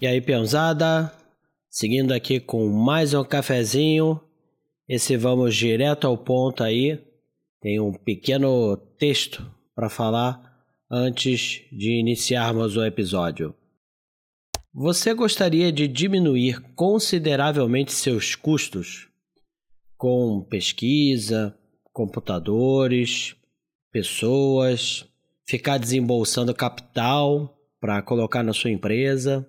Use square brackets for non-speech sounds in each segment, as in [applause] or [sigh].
E aí, peãozada? Seguindo aqui com mais um cafezinho. Esse vamos direto ao ponto aí. Tem um pequeno texto para falar antes de iniciarmos o episódio. Você gostaria de diminuir consideravelmente seus custos com pesquisa, computadores, pessoas, ficar desembolsando capital para colocar na sua empresa,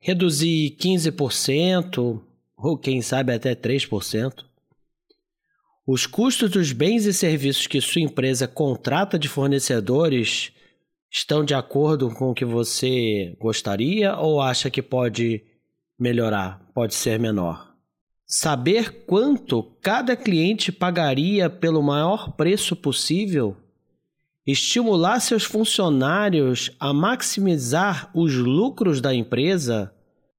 reduzir 15% ou quem sabe até 3%. Os custos dos bens e serviços que sua empresa contrata de fornecedores estão de acordo com o que você gostaria ou acha que pode melhorar, pode ser menor? Saber quanto cada cliente pagaria pelo maior preço possível? Estimular seus funcionários a maximizar os lucros da empresa?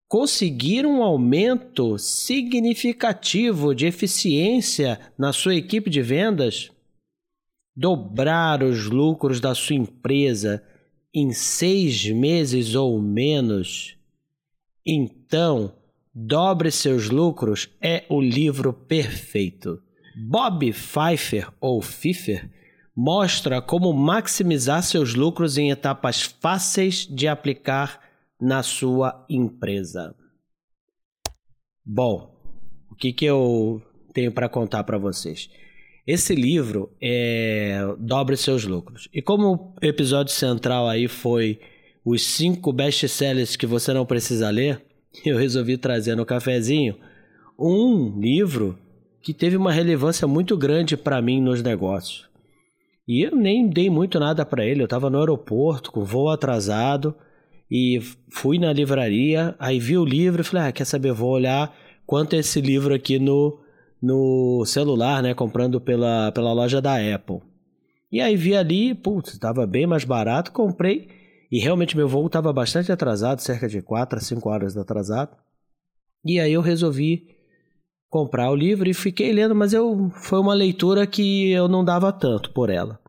Conseguir um aumento significativo de eficiência na sua equipe de vendas? Dobrar os lucros da sua empresa em seis meses ou menos? Então, Dobre seus lucros é o livro perfeito. Bob Pfeiffer ou Pfeiffer mostra como maximizar seus lucros em etapas fáceis de aplicar na sua empresa. Bom, o que, que eu tenho para contar para vocês? Esse livro é Dobre seus lucros. E como o episódio central aí foi os cinco best-sellers que você não precisa ler, [laughs] eu resolvi trazer no cafezinho um livro que teve uma relevância muito grande para mim nos negócios. E eu nem dei muito nada para ele, eu estava no aeroporto com voo atrasado e fui na livraria, aí vi o livro e falei: "Ah, quer saber, vou olhar quanto é esse livro aqui no no celular, né, comprando pela pela loja da Apple". E aí vi ali, putz, estava bem mais barato, comprei e realmente meu voo estava bastante atrasado, cerca de 4 a 5 horas atrasado. E aí eu resolvi comprar o livro e fiquei lendo, mas eu foi uma leitura que eu não dava tanto por ela.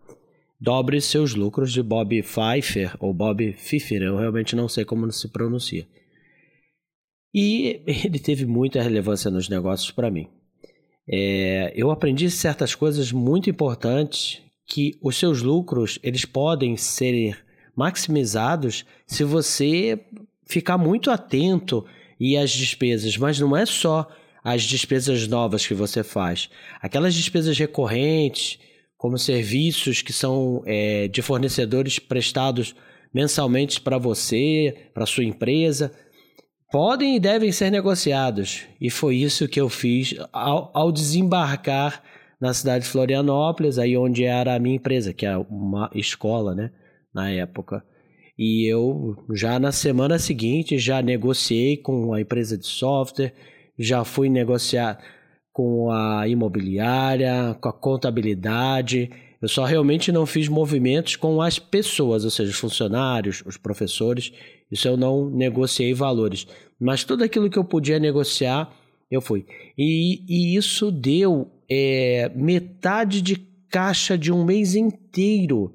Dobre seus lucros de Bob Pfeiffer ou Bob Pfeiffer, eu realmente não sei como se pronuncia. E [laughs] ele teve muita relevância nos negócios para mim. É, eu aprendi certas coisas muito importantes que os seus lucros eles podem ser maximizados se você ficar muito atento e as despesas, mas não é só as despesas novas que você faz, aquelas despesas recorrentes, como serviços que são é, de fornecedores prestados mensalmente para você, para sua empresa, podem e devem ser negociados. E foi isso que eu fiz ao, ao desembarcar na cidade de Florianópolis, aí onde era a minha empresa, que é uma escola, né? na época. E eu já na semana seguinte já negociei com a empresa de software, já fui negociar com a imobiliária, com a contabilidade. Eu só realmente não fiz movimentos com as pessoas, ou seja, os funcionários, os professores. Isso eu não negociei valores. Mas tudo aquilo que eu podia negociar, eu fui. E, e isso deu é, metade de caixa de um mês inteiro,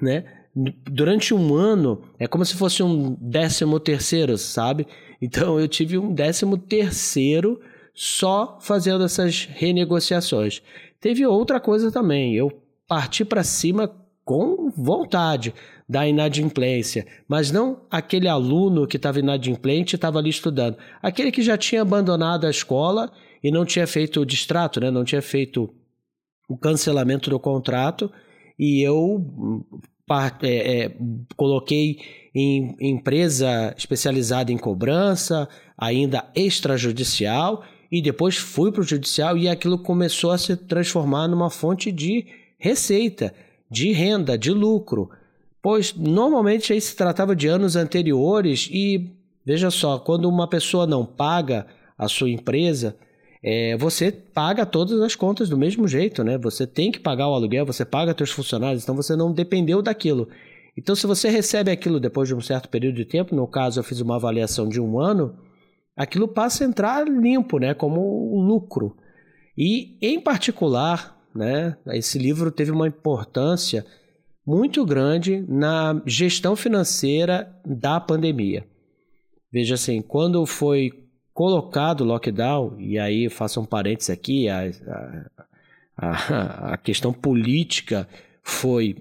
né? durante um ano é como se fosse um décimo terceiro, sabe? Então eu tive um décimo terceiro só fazendo essas renegociações. Teve outra coisa também, eu parti para cima com vontade da inadimplência, mas não aquele aluno que estava inadimplente e estava ali estudando, aquele que já tinha abandonado a escola e não tinha feito o distrato, né? não tinha feito o cancelamento do contrato e eu é, é, coloquei em empresa especializada em cobrança, ainda extrajudicial, e depois fui para o judicial e aquilo começou a se transformar numa fonte de receita, de renda, de lucro. Pois normalmente aí se tratava de anos anteriores e veja só, quando uma pessoa não paga a sua empresa, é, você paga todas as contas do mesmo jeito, né? Você tem que pagar o aluguel, você paga seus funcionários, então você não dependeu daquilo. Então, se você recebe aquilo depois de um certo período de tempo, no caso eu fiz uma avaliação de um ano, aquilo passa a entrar limpo, né? Como lucro. E, em particular, né? Esse livro teve uma importância muito grande na gestão financeira da pandemia. Veja assim, quando foi colocado o lockdown, e aí faço um parênteses aqui, a, a, a questão política foi,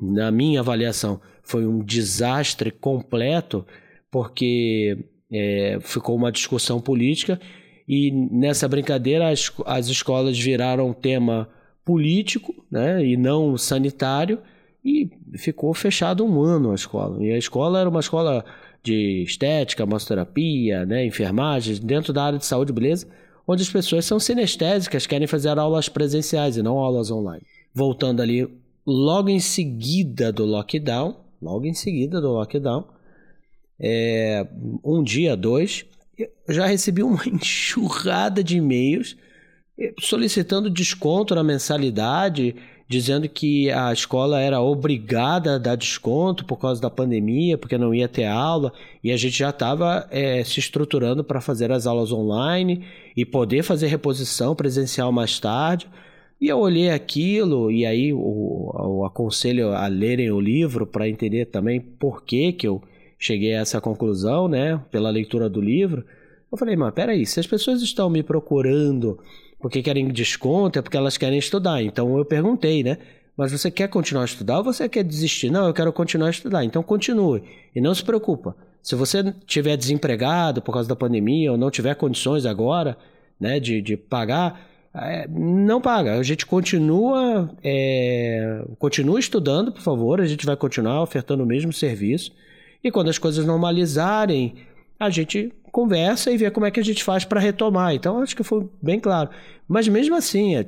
na minha avaliação, foi um desastre completo, porque é, ficou uma discussão política e nessa brincadeira as, as escolas viraram tema político né, e não sanitário e ficou fechado um ano a escola. E a escola era uma escola de estética, massoterapia, né, enfermagem, dentro da área de saúde, beleza? Onde as pessoas são sinestésicas, querem fazer aulas presenciais e não aulas online. Voltando ali, logo em seguida do lockdown, logo em seguida do lockdown, é, um dia, dois, já recebi uma [laughs] enxurrada de e-mails eh, solicitando desconto na mensalidade, dizendo que a escola era obrigada a dar desconto por causa da pandemia, porque não ia ter aula, e a gente já estava é, se estruturando para fazer as aulas online e poder fazer reposição presencial mais tarde. E eu olhei aquilo, e aí o, aconselho a lerem o livro para entender também por que, que eu cheguei a essa conclusão, né, pela leitura do livro. Eu falei, mas peraí, se as pessoas estão me procurando porque querem desconto, é porque elas querem estudar. Então eu perguntei, né? Mas você quer continuar a estudar ou você quer desistir? Não, eu quero continuar a estudar. Então continue. E não se preocupa. Se você estiver desempregado por causa da pandemia ou não tiver condições agora né, de, de pagar, não paga. A gente continua, é, continua estudando, por favor. A gente vai continuar ofertando o mesmo serviço. E quando as coisas normalizarem, a gente conversa e vê como é que a gente faz para retomar. Então, acho que foi bem claro. Mas mesmo assim, é,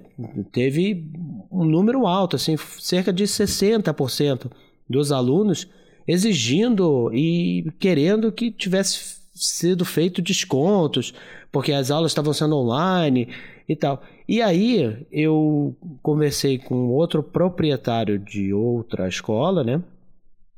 teve um número alto, assim, cerca de 60% dos alunos exigindo e querendo que tivesse sido feito descontos, porque as aulas estavam sendo online e tal. E aí eu conversei com outro proprietário de outra escola, né,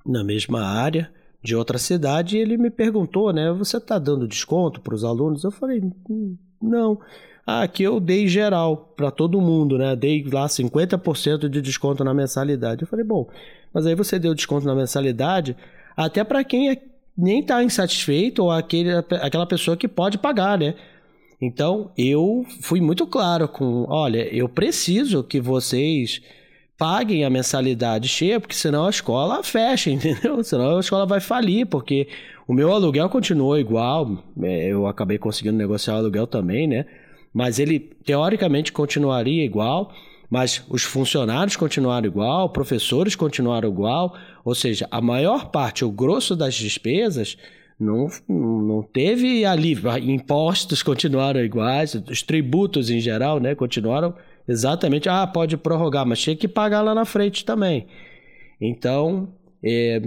na mesma área, de outra cidade e ele me perguntou, né? Você está dando desconto para os alunos? Eu falei, hum, não. Ah, aqui eu dei geral para todo mundo, né? Dei lá 50% de desconto na mensalidade. Eu falei, bom, mas aí você deu desconto na mensalidade até para quem é, nem está insatisfeito ou aquele, aquela pessoa que pode pagar, né? Então eu fui muito claro com, olha, eu preciso que vocês paguem a mensalidade cheia, porque senão a escola fecha, [laughs] entendeu? Senão a escola vai falir, porque o meu aluguel continuou igual, é, eu acabei conseguindo negociar o aluguel também, né? Mas ele teoricamente continuaria igual, mas os funcionários continuaram igual, professores continuaram igual, ou seja, a maior parte, o grosso das despesas não, não teve alívio. Impostos continuaram iguais, os tributos em geral, né, continuaram Exatamente. Ah, pode prorrogar, mas tinha que pagar lá na frente também. Então, é,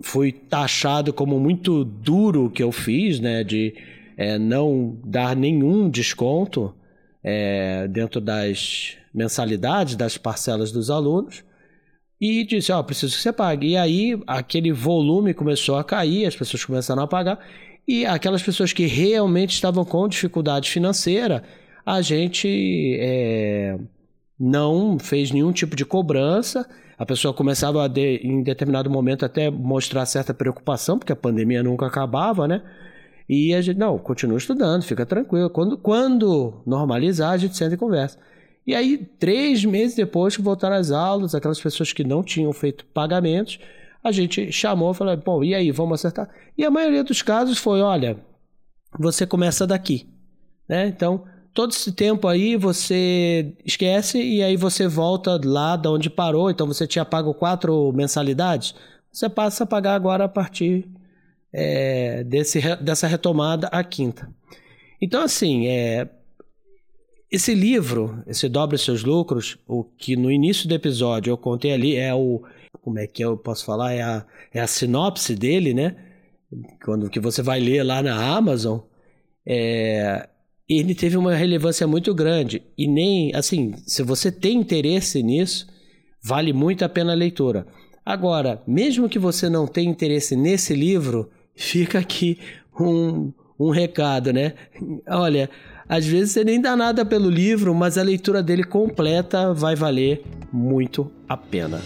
fui taxado como muito duro o que eu fiz, né? De é, não dar nenhum desconto é, dentro das mensalidades, das parcelas dos alunos. E disse, ó, oh, preciso que você pague. E aí, aquele volume começou a cair, as pessoas começaram a pagar. E aquelas pessoas que realmente estavam com dificuldade financeira a gente é, não fez nenhum tipo de cobrança. A pessoa começava, a de, em determinado momento, até mostrar certa preocupação, porque a pandemia nunca acabava, né? E a gente, não, continua estudando, fica tranquilo. Quando, quando normalizar, a gente senta e conversa. E aí, três meses depois que voltaram as aulas, aquelas pessoas que não tinham feito pagamentos, a gente chamou e falou: bom, e aí, vamos acertar? E a maioria dos casos foi: olha, você começa daqui. Né? Então, todo esse tempo aí você esquece e aí você volta lá da onde parou. Então você tinha pago quatro mensalidades, você passa a pagar agora a partir é, desse, dessa retomada a quinta. Então, assim, é, esse livro, esse Dobre Seus Lucros, o que no início do episódio eu contei ali é o. Como é que eu posso falar? É a, é a sinopse dele, né? Quando que você vai ler lá na Amazon. É, ele teve uma relevância muito grande. E nem, assim, se você tem interesse nisso, vale muito a pena a leitura. Agora, mesmo que você não tenha interesse nesse livro, fica aqui um, um recado, né? Olha, às vezes você nem dá nada pelo livro, mas a leitura dele completa vai valer muito a pena.